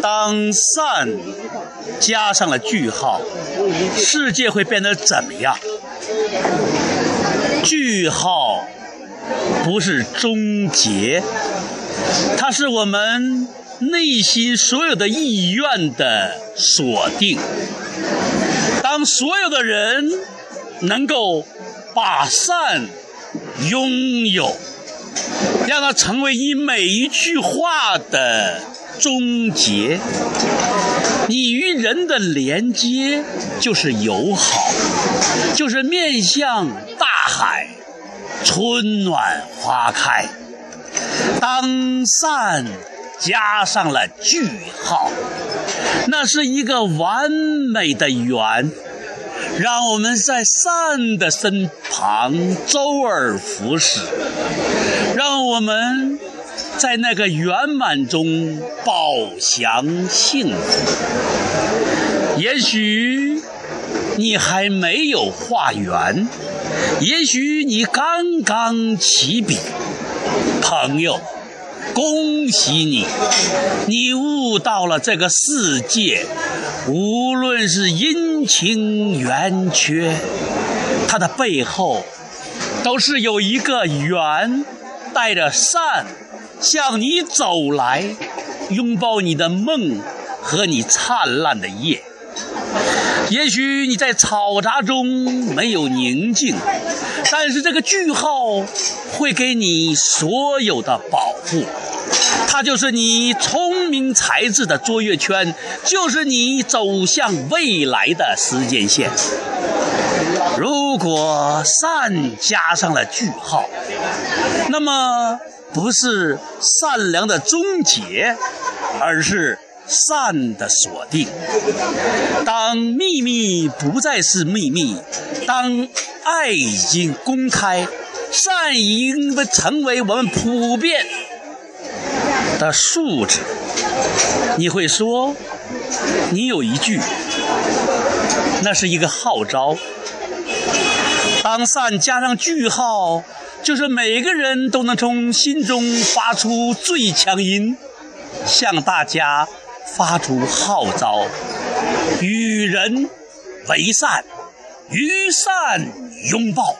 当善加上了句号，世界会变得怎么样？句号不是终结，它是我们内心所有的意愿的锁定。当所有的人能够把善拥有，让它成为你每一句话的终结，你与人的连接就是友好，就是面向大海，春暖花开。当善加上了句号，那是一个完美的圆。让我们在善的身旁周而复始，让我们在那个圆满中饱享幸福。也许你还没有画圆，也许你刚刚起笔，朋友。恭喜你，你悟到了这个世界，无论是阴晴圆缺，它的背后都是有一个圆，带着善向你走来，拥抱你的梦和你灿烂的夜。也许你在嘈杂中没有宁静，但是这个句号会给你所有的保护。它就是你聪明才智的卓越圈，就是你走向未来的时间线。如果善加上了句号，那么不是善良的终结，而是。善的锁定。当秘密不再是秘密，当爱已经公开，善已经成为我们普遍的素质。你会说，你有一句，那是一个号召。当善加上句号，就是每个人都能从心中发出最强音，向大家。发出号召，与人为善，与善拥抱。